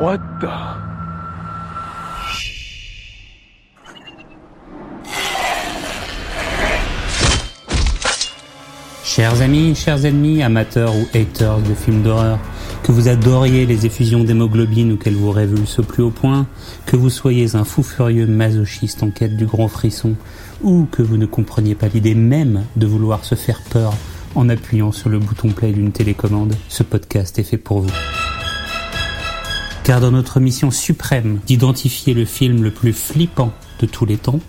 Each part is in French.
What the? Chers amis, chers ennemis, amateurs ou haters de films d'horreur, que vous adoriez les effusions d'hémoglobine ou qu'elles vous révulsent au plus haut point, que vous soyez un fou furieux masochiste en quête du grand frisson, ou que vous ne compreniez pas l'idée même de vouloir se faire peur en appuyant sur le bouton play d'une télécommande, ce podcast est fait pour vous. Car dans notre mission suprême d'identifier le film le plus flippant de tous les temps,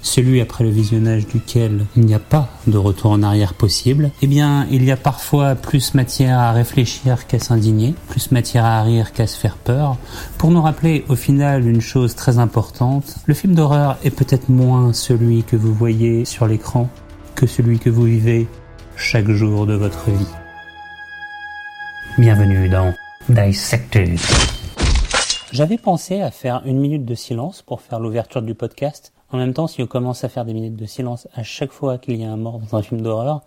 celui après le visionnage duquel il n'y a pas de retour en arrière possible, eh bien, il y a parfois plus matière à réfléchir qu'à s'indigner, plus matière à rire qu'à se faire peur, pour nous rappeler au final une chose très importante, le film d'horreur est peut-être moins celui que vous voyez sur l'écran que celui que vous vivez chaque jour de votre vie. Bienvenue dans Dissected. J'avais pensé à faire une minute de silence pour faire l'ouverture du podcast, en même temps, si on commence à faire des minutes de silence à chaque fois qu'il y a un mort dans un film d'horreur,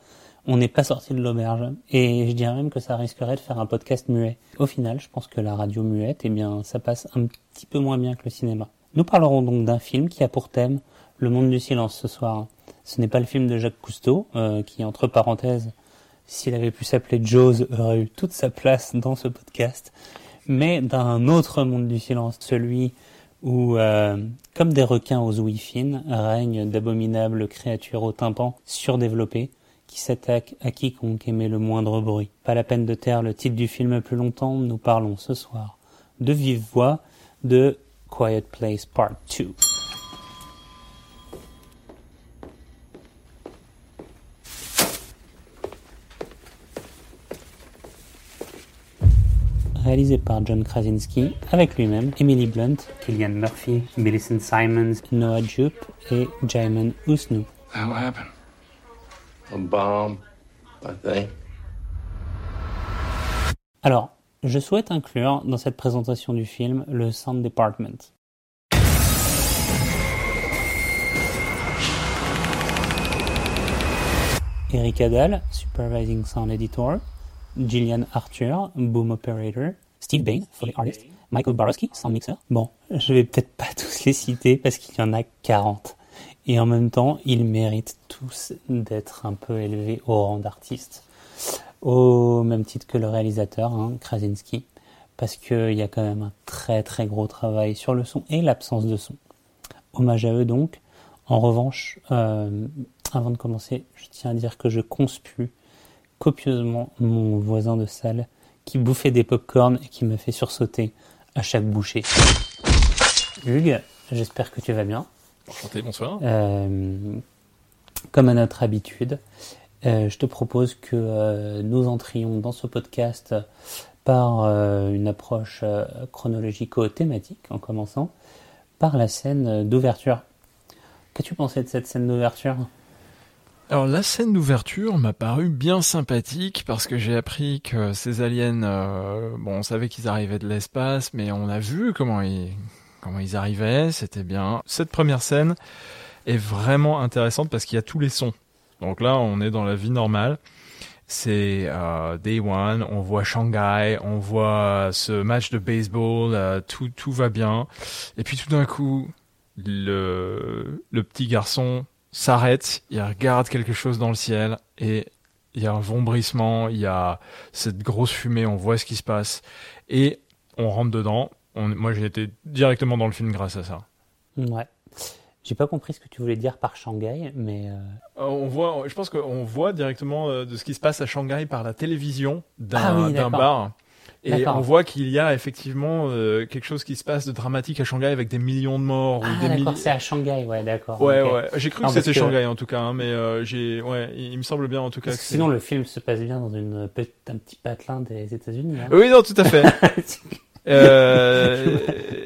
on n'est pas sorti de l'auberge. Et je dirais même que ça risquerait de faire un podcast muet. Au final, je pense que la radio muette, eh bien, ça passe un petit peu moins bien que le cinéma. Nous parlerons donc d'un film qui a pour thème le monde du silence ce soir. Ce n'est pas le film de Jacques Cousteau, euh, qui, entre parenthèses, s'il avait pu s'appeler Jaws, aurait eu toute sa place dans ce podcast, mais d'un autre monde du silence, celui où, euh, comme des requins aux ouïes fines, règnent d'abominables créatures au tympan surdéveloppées qui s'attaquent à quiconque émet le moindre bruit. Pas la peine de taire le titre du film plus longtemps, nous parlons ce soir de vive voix de Quiet Place Part 2. Réalisé par John Krasinski, avec lui-même Emily Blunt, Killian Murphy, Millicent Simons, Noah Jupe et Jaimin Usnu. How happened? A bomb, I think. Alors, je souhaite inclure dans cette présentation du film le Sound Department. Eric Adal, Supervising Sound Editor, Gillian Arthur, Boom Operator, Steve Bain, Foley Artist, Michael Borowski, Sound Mixer. Bon, je vais peut-être pas tous les citer parce qu'il y en a 40. Et en même temps, ils méritent tous d'être un peu élevés au rang d'artistes. Au même titre que le réalisateur, hein, Krasinski. Parce qu'il y a quand même un très très gros travail sur le son et l'absence de son. Hommage à eux donc. En revanche, euh, avant de commencer, je tiens à dire que je conspue copieusement mon voisin de salle qui bouffait des pop-corn et qui me fait sursauter à chaque bouchée. Hugues, j'espère que tu vas bien. Enchanté, bonsoir. Euh, comme à notre habitude, euh, je te propose que euh, nous entrions dans ce podcast par une approche chronologico-thématique, en commençant par la scène d'ouverture. Qu'as-tu pensé de cette scène d'ouverture? Alors la scène d'ouverture m'a paru bien sympathique parce que j'ai appris que ces aliens, euh, bon, on savait qu'ils arrivaient de l'espace, mais on a vu comment ils comment ils arrivaient, c'était bien. Cette première scène est vraiment intéressante parce qu'il y a tous les sons. Donc là, on est dans la vie normale. C'est euh, Day One, on voit Shanghai, on voit ce match de baseball, euh, tout tout va bien. Et puis tout d'un coup, le le petit garçon s'arrête, il regarde quelque chose dans le ciel et il y a un vombrissement, il y a cette grosse fumée, on voit ce qui se passe et on rentre dedans. On, moi, j'ai été directement dans le film grâce à ça. Ouais. J'ai pas compris ce que tu voulais dire par Shanghai, mais euh, Euh, on voit, je pense qu'on voit directement euh, de ce qui se passe à Shanghai par la télévision Ah d'un oui, d'accord. bar. Et on voit qu'il y a effectivement euh, quelque chose qui se passe de dramatique à Shanghai avec des millions de morts ah d'accord, c'est à Shanghai, ouais, d'accord. Ouais, ouais. J'ai cru Non, que c'était que- Shanghai en tout cas, hein, mais euh, j'ai, ouais, il, il me semble bien en tout cas. Que que sinon, le film se passe bien dans une petite, un petit patelin des États-Unis. hein. Oui, non, tout à fait. Euh,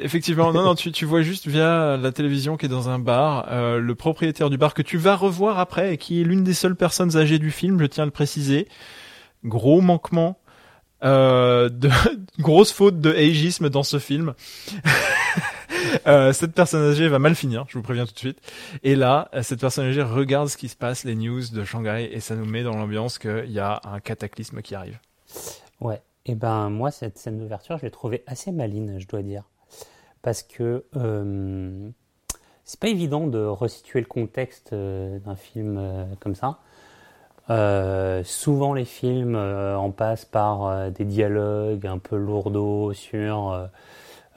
effectivement, non, non, tu, tu vois juste via la télévision qui est dans un bar, euh, le propriétaire du bar que tu vas revoir après et qui est l'une des seules personnes âgées du film, je tiens à le préciser. Gros manquement, euh, de, grosse faute de ageisme dans ce film. Euh, cette personne âgée va mal finir, je vous préviens tout de suite. Et là, cette personne âgée regarde ce qui se passe, les news de Shanghai, et ça nous met dans l'ambiance qu'il y a un cataclysme qui arrive. Ouais. Eh ben moi, cette scène d'ouverture, je l'ai trouvée assez maline, je dois dire. Parce que euh, c'est pas évident de resituer le contexte euh, d'un film comme ça. Euh, souvent, les films euh, en passent par euh, des dialogues un peu lourdeaux sur.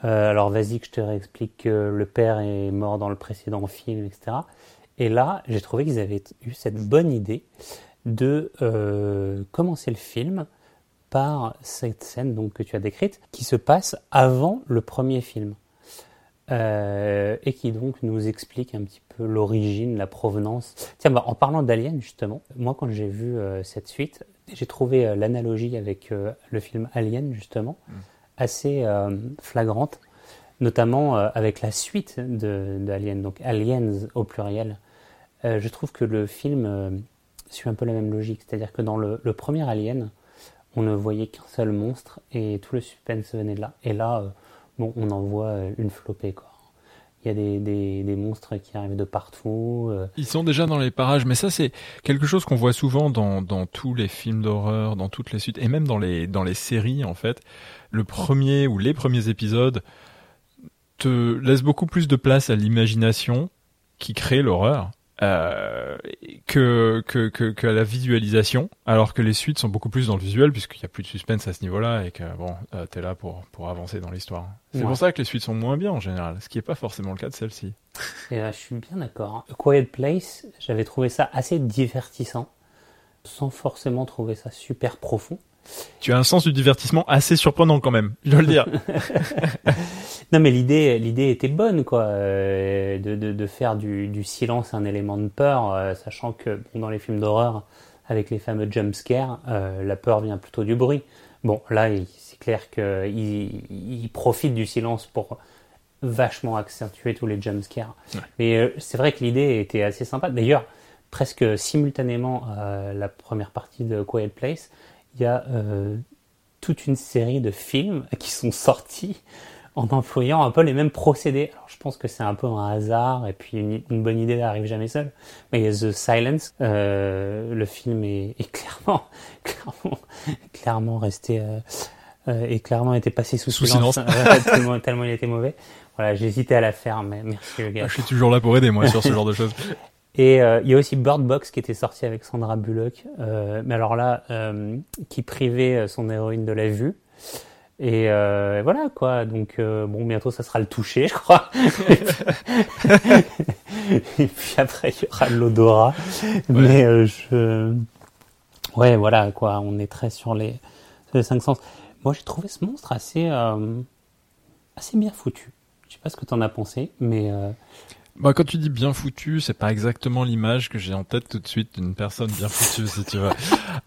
alors, vas-y, que je te réexplique que le père est mort dans le précédent film, etc. Et là, j'ai trouvé qu'ils avaient eu cette bonne idée de commencer le film par cette scène que tu as décrite, qui se passe avant le premier film. Euh, et qui donc nous explique un petit peu l'origine, la provenance. Tiens, bah, en parlant d'Alien justement, moi quand j'ai vu euh, cette suite, j'ai trouvé euh, l'analogie avec le film Alien justement assez euh, flagrante, notamment avec la suite de, de Alien, donc Aliens au pluriel. Je trouve que le film suit un peu la même logique, c'est-à-dire que dans le, le premier Alien, on ne voyait qu'un seul monstre et tout le suspense venait de là. Et là, bon, on en voit euh, une flopée, quoi. Il y a des, des, des monstres qui arrivent de partout. euh, Ils sont déjà dans les parages, mais ça c'est quelque chose qu'on voit souvent dans, dans tous les films d'horreur, dans toutes les suites, et même dans les, dans les séries en fait. Le premier ou les premiers épisodes te laissent beaucoup plus de place à l'imagination qui crée l'horreur euh, que, que, que, que à la visualisation, alors que les suites sont beaucoup plus dans le visuel puisqu'il n'y a plus de suspense à ce niveau-là et que bon, euh, t'es là pour, pour avancer dans l'histoire. C'est Ouais. pour ça que les suites sont moins bien en général, ce qui n'est pas forcément le cas de celle-ci. Et là, je suis bien d'accord. A Quiet Place, j'avais trouvé ça assez divertissant, sans forcément trouver ça super profond. Tu as un sens du divertissement assez surprenant quand même, je dois le dire. Non, mais l'idée, l'idée était bonne, quoi, euh, de, de, de faire du, du silence un élément de peur, euh, sachant que bon, dans les films d'horreur, avec les fameux jump scares, euh, la peur vient plutôt du bruit. Bon, là, c'est clair qu'il il profite du silence pour vachement accentuer tous les jump scares. Ouais. Mais c'est vrai que l'idée était assez sympa. D'ailleurs, presque simultanément à la première partie de Quiet Place, il y a euh, toute une série de films qui sont sortis en employant un peu les mêmes procédés. Alors je pense que c'est un peu un hasard et puis une, une bonne idée n'arrive jamais seule. Mais il y a The Silence, euh, le film est, est clairement, clairement, clairement resté euh, euh, et clairement été passé sous, Sous silence, silence. Tellement, tellement il était mauvais. Voilà, j'hésitais à la faire, mais merci le gars. Ah, je suis toujours là pour aider moi sur ce genre de choses. Et euh, il y a aussi Bird Box qui était sorti avec Sandra Bullock, euh, mais alors là, euh, qui privait son héroïne de la vue. Et voilà quoi, donc bon, bientôt ça sera le toucher, je crois. Et puis après, il y aura l'odorat. Mais euh, je. Ouais, voilà quoi, on est très sur les, sur les cinq sens. Moi, j'ai trouvé ce monstre assez, assez bien foutu. Je sais pas ce que t'en as pensé, mais. Euh, Bah, quand tu dis bien foutu, c'est pas exactement l'image que j'ai en tête tout de suite d'une personne bien foutue, si tu veux.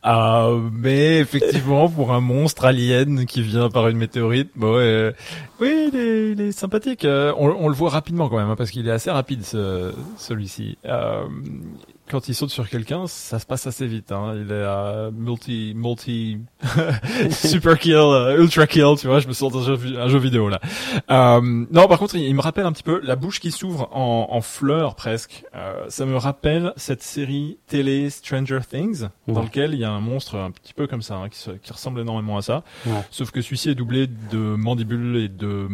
Euh, mais effectivement, pour un monstre alien qui vient par une météorite, bon, ouais, oui, il est, il est sympathique. Euh, on, on le voit rapidement quand même, hein, parce qu'il est assez rapide, ce, celui-ci. Quand il saute sur quelqu'un, ça se passe assez vite. Hein. Il est à multi, multi, super kill, euh, ultra kill, tu vois. Je me sens dans un jeu, un jeu vidéo là. Euh, non, par contre, il, il me rappelle un petit peu la bouche qui s'ouvre en, en fleurs presque. Euh, ça me rappelle cette série télé Stranger Things, dans lequel il y a un monstre un petit peu comme ça, hein, qui, se- qui ressemble énormément à ça. Ouais. Sauf que celui-ci est doublé de mandibules et de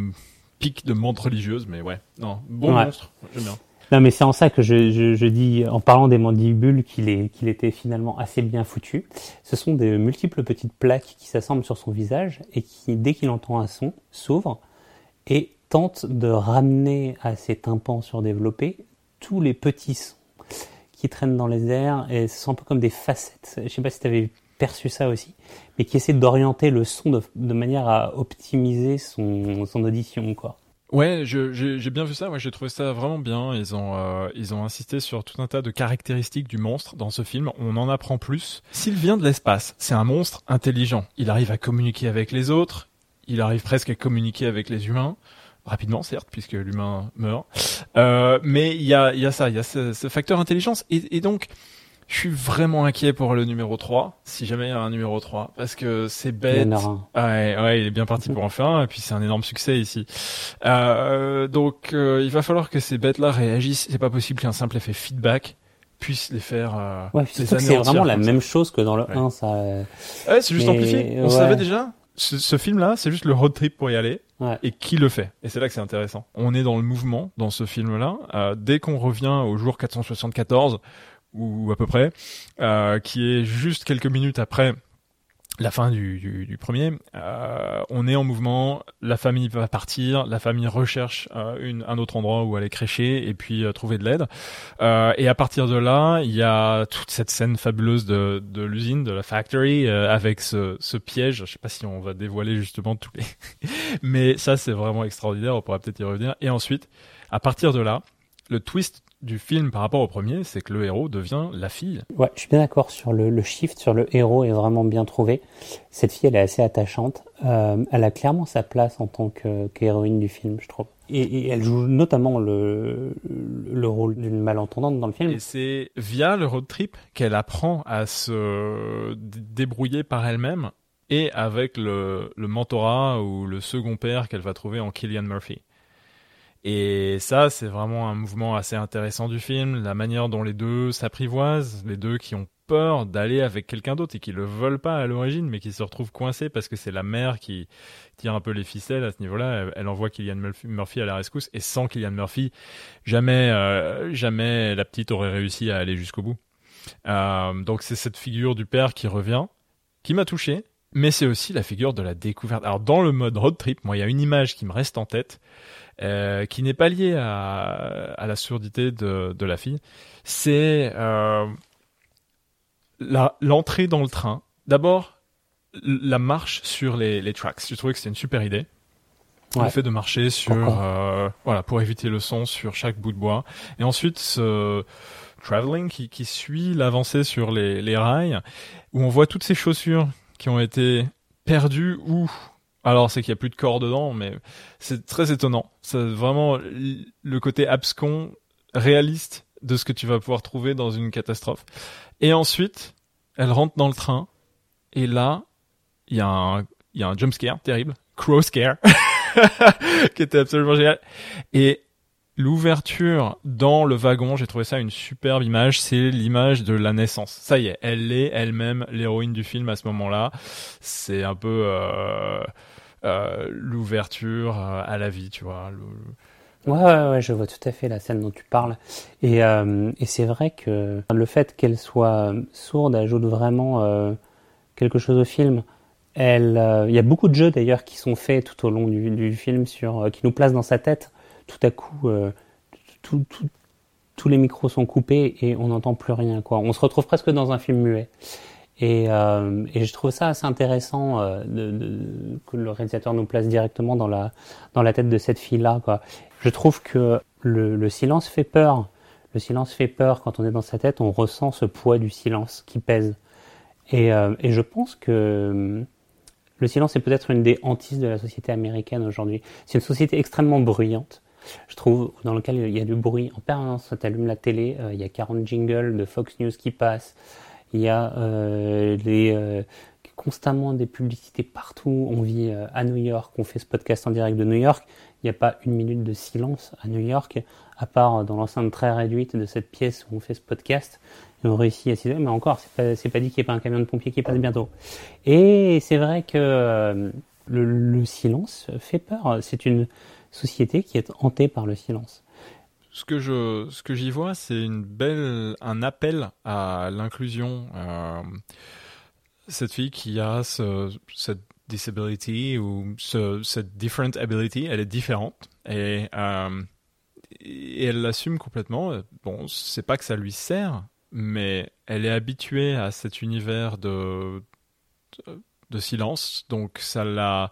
pics de menthe religieuse, mais ouais, non, bon Ouais. monstre, j'aime bien. Non, mais c'est en ça que je, dis, en parlant des mandibules, qu'il était finalement assez bien foutu. Ce sont de multiples petites plaques qui s'assemblent sur son visage et qui, dès qu'il entend un son, s'ouvrent et tente de ramener à ses tympans surdéveloppés tous les petits sons qui traînent dans les airs et ce sont un peu comme des facettes. Je sais pas si tu avais perçu ça aussi, mais qui essaie d'orienter le son de, de manière à optimiser son, son audition, quoi. Ouais, j'ai bien vu ça. Moi, j'ai trouvé ça vraiment bien. Ils ont euh, ils ont insisté sur tout un tas de caractéristiques du monstre dans ce film. On en apprend plus. S'il vient de l'espace, c'est un monstre intelligent. Il arrive à communiquer avec les autres. Il arrive presque à communiquer avec les humains rapidement, certes, puisque l'humain meurt. Euh, mais il y a y a ça, il y a ce, ce facteur intelligence. Et, et donc, je suis vraiment inquiet pour le numéro 3, si jamais il y a un numéro 3, parce que c'est Il y bête. en un. Ouais, ouais, il est bien parti pour en faire un, et puis c'est un énorme succès ici. Euh, donc, euh, il va falloir que ces bêtes-là réagissent. C'est pas possible qu'un simple effet feedback puisse les faire. Euh, Ouais, c'est vraiment la même chose que dans le Ouais. 1, ça. euh, Ouais, c'est juste Mais, amplifié. On savait déjà. ce, ce film-là, c'est juste le road trip pour y aller. Ouais. Et qui le fait? Et c'est là que c'est intéressant. On est dans le mouvement dans ce film-là. Euh, dès qu'on revient au jour 474 ou à peu près, euh, qui est juste quelques minutes après la fin du, premier, euh, on est en mouvement, la famille va partir, la famille recherche euh, un autre endroit où aller crécher et puis trouver de l'aide. Et à partir de là, il y a toute cette scène fabuleuse de, l'usine, de la factory, avec ce, piège. Je sais pas si on va dévoiler justement tous les... Mais ça, c'est vraiment extraordinaire, on pourra peut-être y revenir. Et ensuite, à partir de là, le twist du film par rapport au premier, c'est que le héros devient la fille. Ouais, je suis bien d'accord sur le, le shift sur le héros est vraiment bien trouvé. Cette fille, elle est assez attachante. Euh, elle a clairement sa place en tant qu'héroïne du film, je trouve. Et, et elle joue notamment le, le rôle d'une malentendante dans le film. Et c'est via le road trip qu'elle apprend à se débrouiller par elle-même et avec le, le mentorat ou le second père qu'elle va trouver en Killian Murphy. Et ça, c'est vraiment un mouvement assez intéressant du film, la manière dont les deux s'apprivoisent, les deux qui ont peur d'aller avec quelqu'un d'autre et qui le veulent pas à l'origine, mais qui se retrouvent coincés parce que c'est la mère qui tire un peu les ficelles à ce niveau-là. Elle, envoie Killian Murphy- à la rescousse et sans Killian Murphy, jamais, euh, jamais la petite aurait réussi à aller jusqu'au bout. Euh, donc c'est cette figure du père qui revient, qui m'a touché, mais c'est aussi la figure de la découverte. Alors dans le mode road trip, moi il y a une image qui me reste en tête, euh, qui n'est pas liée à, à la surdité de, de la fille. C'est euh, l'entrée dans le train. D'abord, la marche sur les, les tracks. J'ai trouvé que c'était une super idée. Ouais. Le fait de marcher sur, euh, voilà, pour éviter le son sur chaque bout de bois. Et ensuite, ce traveling qui, qui suit l'avancée sur les, les rails, où on voit toutes ces chaussures qui ont été perdues ou alors c'est qu'il y a plus de corps dedans, mais c'est très étonnant. C'est vraiment le côté abscon, réaliste de ce que tu vas pouvoir trouver dans une catastrophe. Et ensuite, elle rentre dans le train, et là, il y a un, il y a un jump scare terrible, crow scare, qui était absolument génial. Et l'ouverture dans le wagon, j'ai trouvé ça une superbe image. C'est l'image de la naissance. Ça y est, elle est elle-même l'héroïne du film à ce moment-là. C'est un peu euh, euh, l'ouverture euh, à la vie, tu vois. Ouais, ouais, ouais, je vois tout à fait la scène dont tu parles. Et, c'est vrai que le fait qu'elle soit sourde ajoute vraiment quelque chose au film. Il y a beaucoup de jeux d'ailleurs qui sont faits tout au long du, film sur, qui nous placent dans sa tête. Tout à coup, euh, tout- tout- tous les micros sont coupés et on n'entend plus rien. Quoi. On se retrouve presque dans un film muet. Et, euh, et je trouve ça assez intéressant euh, de, de- que le réalisateur nous place directement dans la, dans la tête de cette fille-là. Je trouve que le, le silence fait peur. Le silence fait peur quand on est dans sa tête, on ressent ce poids du silence qui pèse. Et, euh, et je pense que hum, le silence est peut-être une des hantises de la société américaine aujourd'hui. C'est une société extrêmement bruyante, je trouve, dans laquelle il y a du bruit en permanence. Tu allumes la télé, euh, il y a 40 jingles de Fox News qui passent. Il y a euh, euh, constamment des publicités partout. On vit à New York, on fait ce podcast en direct de New York. Il n'y a pas une minute de silence à New York, à part dans l'enceinte très réduite de cette pièce où on fait ce podcast. Et on réussit à s'isoler, mais encore, c'est pas, pas dit qu'il n'y ait pas un camion de pompiers qui passe bientôt. Et c'est vrai que le, le silence fait peur. C'est une société qui est hantée par le silence. Ce que je, ce que j'y vois, c'est une belle, un appel à l'inclusion. Euh, cette fille qui a ce, cette disability ou ce, cette different ability, elle est différente et, euh, et elle l'assume complètement. Bon, c'est pas que ça lui sert, mais elle est habituée à cet univers de, de silence, donc ça la,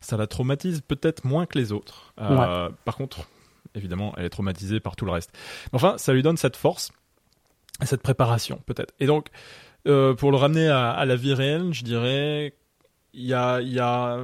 ça la traumatise peut-être moins que les autres. Euh, Par contre, évidemment, elle est traumatisée par tout le reste. Mais enfin, ça lui donne cette force, cette préparation peut-être. Et donc, euh, pour le ramener à, à, la vie réelle, je dirais, il y a, y a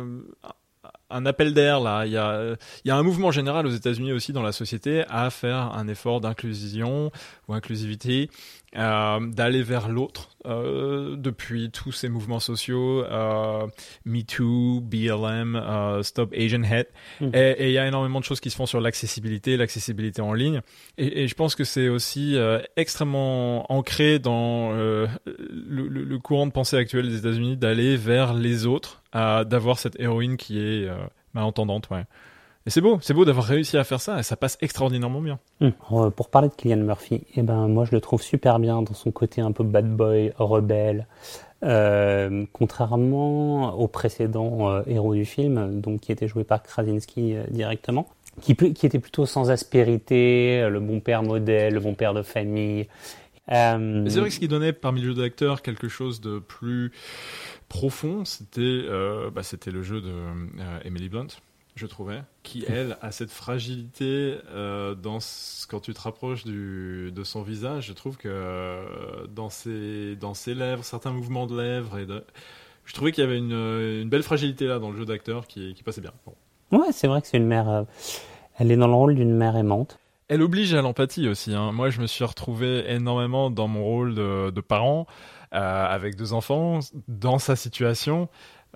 un appel d'air là. Il y a, y a un mouvement général aux États-Unis aussi dans la société à faire un effort d'inclusion ou inclusivité, euh, d'aller vers l'autre, euh, depuis tous ces mouvements sociaux, euh, MeToo, BLM, euh, Stop Asian Hate. Mm. Et il y a énormément de choses qui se font sur l'accessibilité, l'accessibilité en ligne. Et, et, je pense que c'est aussi extrêmement ancré dans le, le, le, courant de pensée actuel des États-Unis d'aller vers les autres, d'avoir cette héroïne qui est malentendante. Ouais. Et c'est beau, c'est beau d'avoir réussi à faire ça, et ça passe extraordinairement bien. Mmh. Pour parler de Kylian Murphy, eh ben moi je le trouve super bien dans son côté un peu bad boy, rebelle, euh, contrairement au précédent euh, héros du film, donc qui était joué par Krasinski euh, directement, qui, qui, était plutôt sans aspérité, euh, le bon père modèle, le bon père de famille. Euh, c'est vrai que ce qui donnait parmi le jeu d'acteur quelque chose de plus profond, c'était bah, c'était le jeu de Emily Blunt je trouvais, qui elle a cette fragilité euh, dans ce, quand tu te rapproches du, de son visage. Je trouve que euh, dans ses dans ses lèvres, certains mouvements de lèvres et de, je trouvais qu'il y avait une, une, belle fragilité là dans le jeu d'acteur qui, qui, passait bien. Bon. Ouais, c'est vrai que c'est une mère. Euh, elle est dans le rôle d'une mère aimante. Elle oblige à l'empathie aussi. Hein. Moi, je me suis retrouvé énormément dans mon rôle de, de parent avec deux enfants, dans sa situation.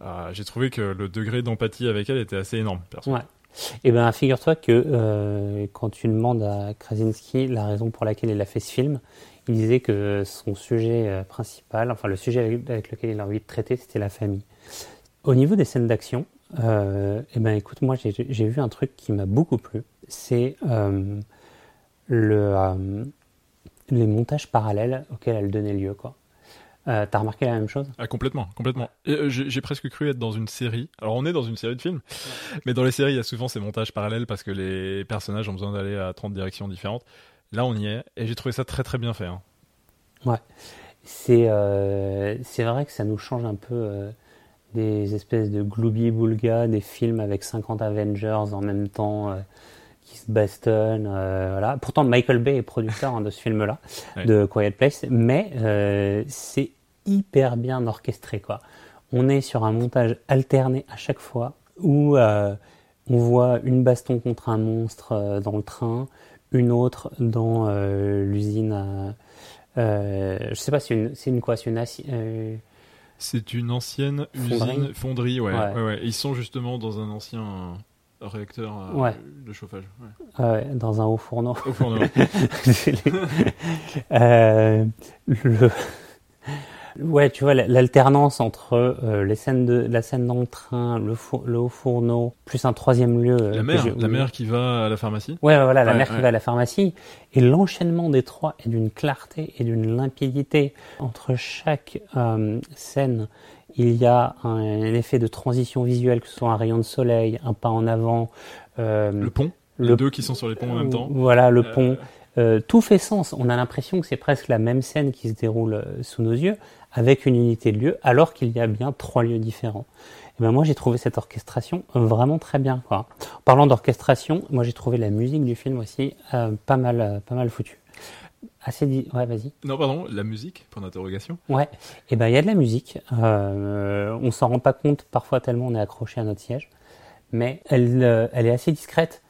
Euh, j'ai trouvé que le degré d'empathie avec elle était assez énorme. Et eh ben, figure-toi que euh, quand tu demandes à Krasinski la raison pour laquelle il a fait ce film, il disait que son sujet euh, principal, enfin le sujet avec, lequel il a envie de traiter, c'était la famille. Au niveau des scènes d'action, eh ben écoute, moi j'ai vu un truc qui m'a beaucoup plu, c'est le les montages parallèles auxquels elle donnait lieu, quoi. Euh, T'as remarqué la même chose? Ah, Complètement, complètement. Euh, J'ai presque cru être dans une série. Alors on est dans une série de films, ouais. mais dans les séries, il y a souvent ces montages parallèles parce que les personnages ont besoin d'aller à 30 directions différentes. Là, on y est, et j'ai trouvé ça très très bien fait. Hein. Ouais, c'est euh, vrai que ça nous change un peu euh, des espèces de gloubi-boulga, des films avec 50 Avengers en même temps qui se bastonnent. Euh, voilà. Pourtant, Michael Bay est producteur hein, de ce film-là, ouais. de Quiet Place, mais euh, c'est hyper bien orchestré. Quoi. On est sur un montage alterné à chaque fois où euh, on voit une baston contre un monstre euh, dans le train, une autre dans euh, l'usine à... Je sais pas, c'est une, c'est une quoi C'est une... C'est une ancienne fonderie. usine fonderie, ouais, ouais. ouais, ouais. Ils sont justement dans un ancien réacteur euh, ouais. de chauffage. Ouais. dans un haut fourneau. Au fourneau. euh, le... Ouais, tu vois l'alternance entre euh, les scènes de la scène dans le train, le, four, le haut fourneau, plus un troisième lieu. La mère, la mère qui va à la pharmacie. Ouais, voilà, la ouais, mère qui va à la pharmacie. Et l'enchaînement des trois est d'une clarté et d'une limpidité entre chaque euh, scène il y a un, un, effet de transition visuelle, que ce soit un rayon de soleil, un pas en avant. Euh, le pont le, Les deux qui sont sur les ponts en même temps. Voilà, le euh... pont. Euh, tout fait sens. On a l'impression que c'est presque la même scène qui se déroule euh, sous nos yeux, avec une unité de lieu, alors qu'il y a bien trois lieux différents. Et ben moi, j'ai trouvé cette orchestration vraiment très bien. Quoi. En parlant d'orchestration, moi j'ai trouvé la musique du film aussi euh, pas mal, pas mal foutue assez dit. Ouais, vas-y. Non, pardon, la musique, point d'interrogation. Ouais, et ben il y a de la musique. Euh, on s'en rend pas compte parfois tellement on est accroché à notre siège, mais elle, elle est assez discrète.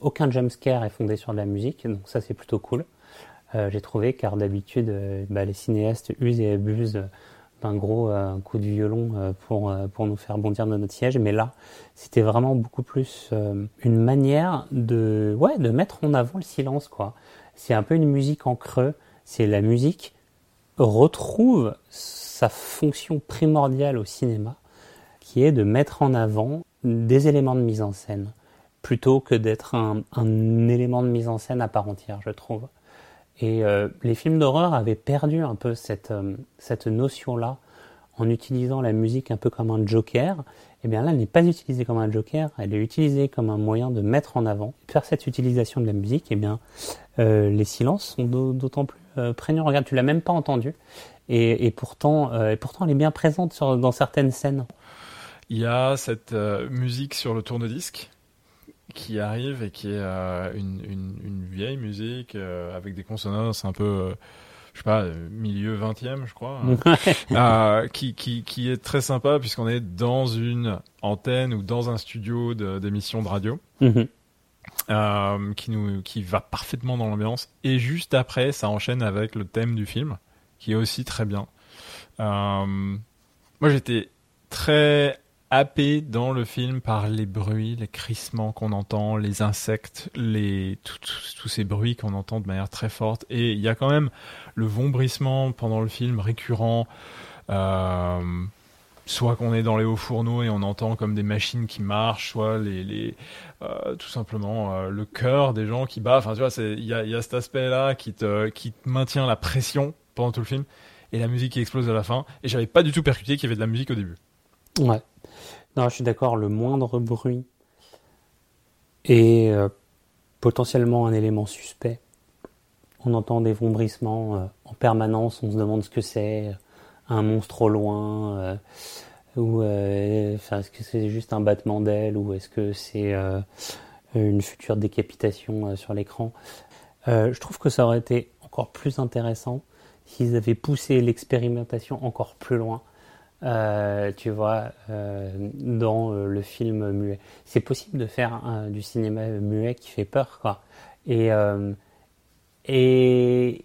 Aucun jumpscare est fondé sur de la musique, donc ça c'est plutôt cool. Euh, J'ai trouvé, car d'habitude, bah, les cinéastes usent et abusent d'un gros euh, coup de violon euh, pour, pour nous faire bondir de notre siège, mais là, c'était vraiment beaucoup plus euh, une manière de, ouais, de mettre en avant le silence, quoi c'est un peu une musique en creux. C'est la musique retrouve sa fonction primordiale au cinéma, qui est de mettre en avant des éléments de mise en scène, plutôt que d'être un, élément de mise en scène à part entière, je trouve. Et euh, les films d'horreur avaient perdu un peu cette, euh, cette notion-là en utilisant la musique un peu comme un joker. Eh bien là, elle n'est pas utilisée comme un joker, elle est utilisée comme un moyen de mettre en avant. Faire cette utilisation de la musique, eh bien, euh, les silences sont d'autant plus prégnants. Regarde, tu l'as même pas entendu, et, et pourtant, et pourtant, elle est bien présente dans certaines scènes. Il y a cette musique sur le tourne-disque qui arrive et qui est euh, une, une, une, vieille musique avec des consonances un peu je sais pas, milieu 20e, je crois, euh, qui, qui, qui est très sympa puisqu'on est dans une antenne ou dans un studio d'émission de, de, radio. Mm -hmm. euh, qui nous qui va parfaitement dans l'ambiance et juste après ça enchaîne avec le thème du film qui est aussi très bien Euh, moi, j'étais très happé dans le film par les bruits, les crissements qu'on entend, les insectes, les tous ces bruits qu'on entend de manière très forte. Et il y a quand même le vombrissement pendant le film récurrent. Euh, soit qu'on est dans les hauts fourneaux et on entend comme des machines qui marchent, soit euh, tout simplement euh, le cœur des gens qui bat. Enfin, tu vois, il y a, cet aspect-là qui qui te maintient la pression pendant tout le film et la musique qui explose à la fin. Et j'avais pas du tout percuté qu'il y avait de la musique au début. Ouais. Je suis d'accord. Le moindre bruit est euh, potentiellement un élément suspect. On entend des vombrissements en permanence. On se demande ce que c'est un monstre au loin euh, ou euh, est-ce que c'est juste un battement d'aile ou est-ce que c'est euh, une future décapitation sur l'écran je trouve que ça aurait été encore plus intéressant s'ils avaient poussé l'expérimentation encore plus loin tu vois, dans le film muet. C'est possible de faire du cinéma muet qui fait peur, quoi. Et, et,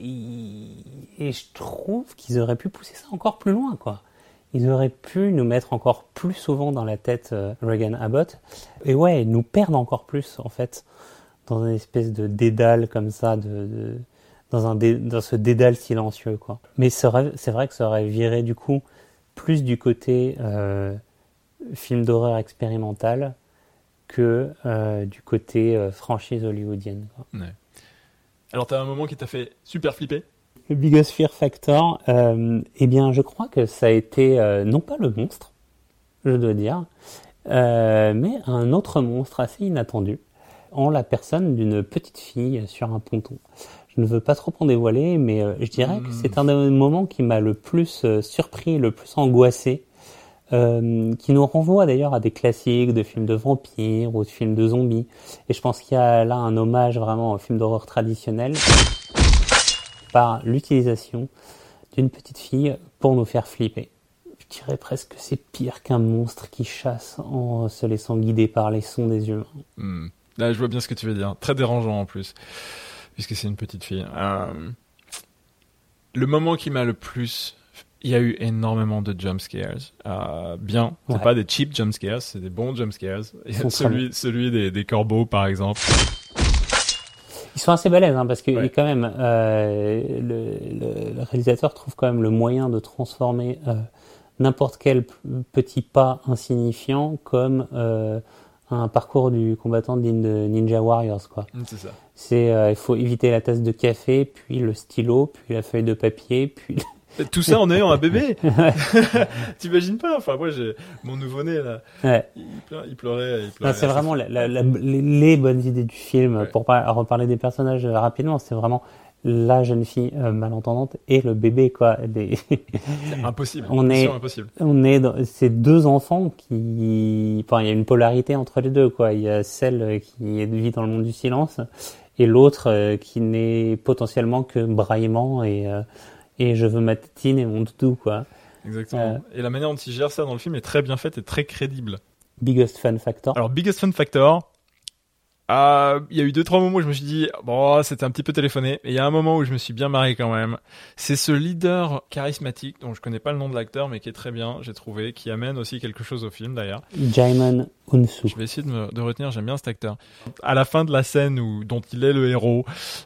et je trouve qu'ils auraient pu pousser ça encore plus loin, quoi. Ils auraient pu nous mettre encore plus souvent dans la tête euh, Reagan Abbott. Et ouais, nous perdre encore plus, en fait, dans une espèce de dédale comme ça, dans, un dans ce dédale silencieux, quoi. Mais c'est vrai, que ça aurait viré, du coup, plus du côté euh, film d'horreur expérimental que euh, du côté franchise hollywoodienne. Quoi. Ouais. Alors, t'as un moment qui t'a fait super flipper? Le Biggest Fear Factor, euh, eh bien, je crois que ça a été euh, non pas le monstre, je dois dire, euh, mais un autre monstre assez inattendu, en la personne d'une petite fille sur un ponton. Je ne veux pas trop en dévoiler, mais je dirais que c'est un des moments qui m'a le plus surpris, le plus angoissé euh, qui nous renvoie d'ailleurs à des classiques de films de vampires ou de films de zombies. Et je pense qu'il y a là un hommage vraiment au film d'horreur traditionnel par l'utilisation d'une petite fille pour nous faire flipper. Je dirais presque que c'est pire qu'un monstre qui chasse en se laissant guider par les sons des humains. Hmm. Là, je vois bien ce que tu veux dire. Très dérangeant en plus, puisque c'est une petite fille. Euh, le moment qui m'a le plus il y a eu énormément de jump scares. Euh, bien, c'est pas des cheap jump scares, c'est des bons jump scares. Il y a celui, celui des, des, corbeaux, par exemple. Ils sont assez balèzes, hein, parce que quand même, euh, le, le, réalisateur trouve quand même le moyen de transformer euh, n'importe quel petit pas insignifiant comme un parcours du combattant de Ninja Warriors, quoi. Mm, c'est ça. C'est, euh, il faut éviter la tasse de café, puis le stylo, puis la feuille de papier, puis tout ça en ayant un bébé. T'imagines pas Enfin, moi, j'ai mon nouveau-né là. Il, pleurait. c'est vraiment les, bonnes idées du film. Pour reparler des personnages rapidement, c'est vraiment la jeune fille euh, malentendante et le bébé quoi. C'est impossible. On est, impossible. on est dans ces deux enfants qui, enfin, il y a une polarité entre les deux quoi. Il y a celle qui vit dans le monde du silence et l'autre euh, qui n'est potentiellement que braillement et euh, et je veux ma tétine et mon doudou, quoi. Exactement. Euh, et la manière dont il gère ça dans le film est très bien faite et très crédible. Biggest Fun Factor. Alors, Biggest Fun Factor, ah, il y a eu deux trois moments où je me suis dit bon c'était un petit peu téléphoné. Et il y a un moment où je me suis bien marré quand même. C'est ce leader charismatique dont je connais pas le nom de l'acteur mais qui est très bien j'ai trouvé qui amène aussi quelque chose au film d'ailleurs. Jaiman Unsu. Je vais essayer de, de retenir j'aime bien cet acteur. À la fin de la scène où dont il est le héros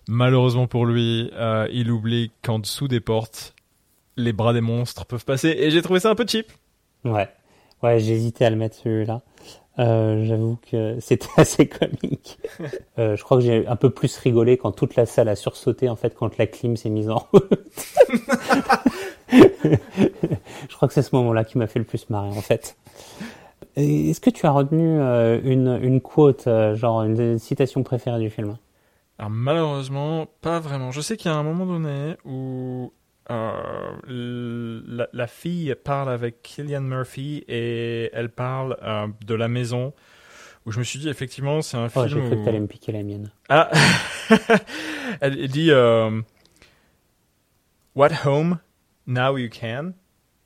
malheureusement pour lui euh, il oublie qu'en dessous des portes les bras des monstres peuvent passer. Et j'ai trouvé ça un peu cheap. Ouais. Ouais j'ai hésité à le mettre celui-là euh, J'avoue que c'était assez comique. Euh, je crois que j'ai un peu plus rigolé quand toute la salle a sursauté en fait quand la clim s'est mise en route. je crois que c'est ce moment-là qui m'a fait le plus marrer en fait. Est-ce que tu as retenu euh, une, une quote, euh, genre une citation préférée du film? Alors malheureusement, pas vraiment. Je sais qu'il y a un moment donné où euh, la, fille parle avec Killian Murphy et elle parle euh, de la maison où je me suis dit effectivement c'est un oh, film. J'ai cru que t'allais me piquer la mienne. Ah, elle, dit euh, What home? Now you can.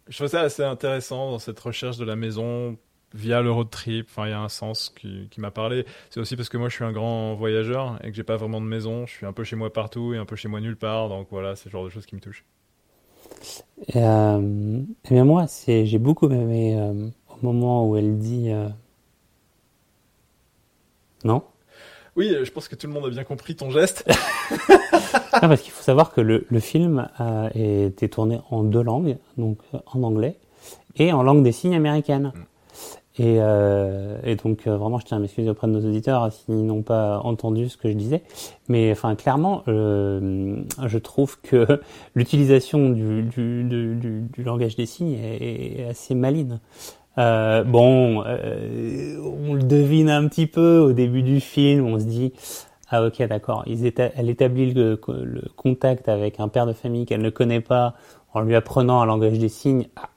Je trouve ça assez intéressant dans cette recherche de la maison via le road trip. Enfin, il y a un sens qui, qui m'a parlé. C'est aussi parce que moi, je suis un grand voyageur et que j'ai pas vraiment de maison. Je suis un peu chez moi partout et un peu chez moi nulle part. Donc voilà, c'est le genre de choses qui me touchent. Et, euh, et bien moi, c'est, j'ai beaucoup aimé euh, au moment où elle dit euh, non? Oui, je pense que tout le monde a bien compris ton geste. Ah, parce qu'il faut savoir que le, le film a été tourné en deux langues, donc euh, en anglais et en langue des signes américaine. Et, euh, et donc euh, vraiment, je tiens à m'excuser auprès de nos auditeurs s'ils n'ont pas entendu ce que je disais. Mais enfin, clairement, euh, je trouve que l'utilisation du, du, du, du, langage des signes est, assez maline. Euh, bon, euh, on le devine un petit peu au début du film. On se dit, ah ok, d'accord. Elle établit le, le contact avec un père de famille qu'elle ne connaît pas en lui apprenant un langage des signes. Ah,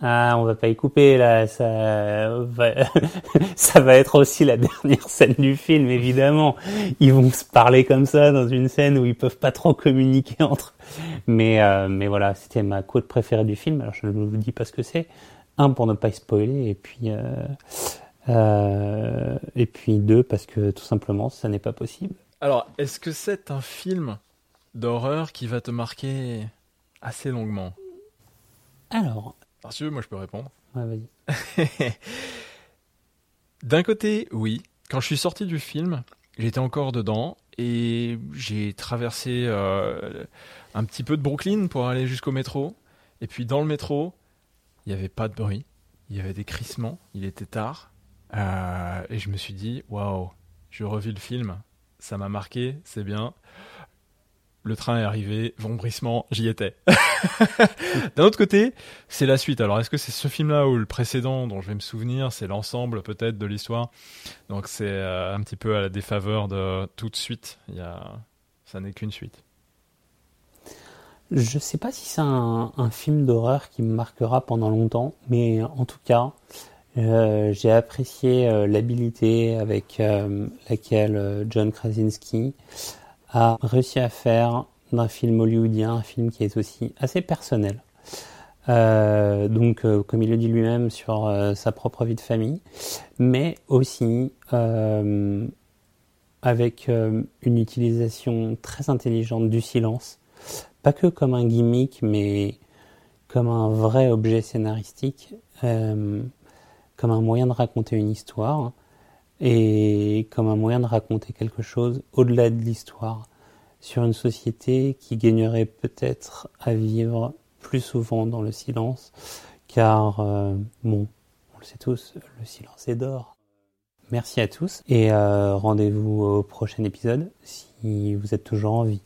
ah, on va pas y couper là. Ça va, ça va être aussi la dernière scène du film, évidemment. Ils vont se parler comme ça dans une scène où ils peuvent pas trop communiquer entre. eux. Mais euh, mais voilà, c'était ma quote préférée du film. Alors je ne vous dis pas ce que c'est. Un pour ne pas y spoiler et puis euh, euh, et puis deux parce que tout simplement ça n'est pas possible. Alors, est-ce que c'est un film d'horreur qui va te marquer assez longuement? Alors, Alors, si tu veux, moi je peux répondre. ouais, vas-y. D'un côté, oui. Quand je suis sorti du film, j'étais encore dedans et j'ai traversé euh, un petit peu de Brooklyn pour aller jusqu'au métro. Et puis dans le métro, il n'y avait pas de bruit. Il y avait des crissements. Il était tard. Euh, et je me suis dit, waouh, je revis le film. Ça m'a marqué, c'est bien. Le train est arrivé, vombrissement, j'y étais. D'un autre côté, c'est la suite. Alors, est-ce que c'est ce film-là ou le précédent dont je vais me souvenir? C'est l'ensemble peut-être de l'histoire. Donc, c'est euh, un petit peu à la défaveur de tout de suite. Il y a... Ça n'est qu'une suite. Je sais pas si c'est un, film d'horreur qui me marquera pendant longtemps, mais en tout cas, euh, j'ai apprécié euh, l'habilité avec euh, laquelle John Krasinski a réussi à faire d'un film hollywoodien un film qui est aussi assez personnel. Euh, donc, euh, comme il le dit lui-même, sur euh, sa propre vie de famille, mais aussi avec une utilisation très intelligente du silence, pas que comme un gimmick, mais comme un vrai objet scénaristique, comme un moyen de raconter une histoire et comme un moyen de raconter quelque chose au-delà de l'histoire sur une société qui gagnerait peut-être à vivre plus souvent dans le silence, car euh, bon, on le sait tous, le silence est d'or. Merci à tous et euh, rendez-vous au prochain épisode si vous êtes toujours en vie.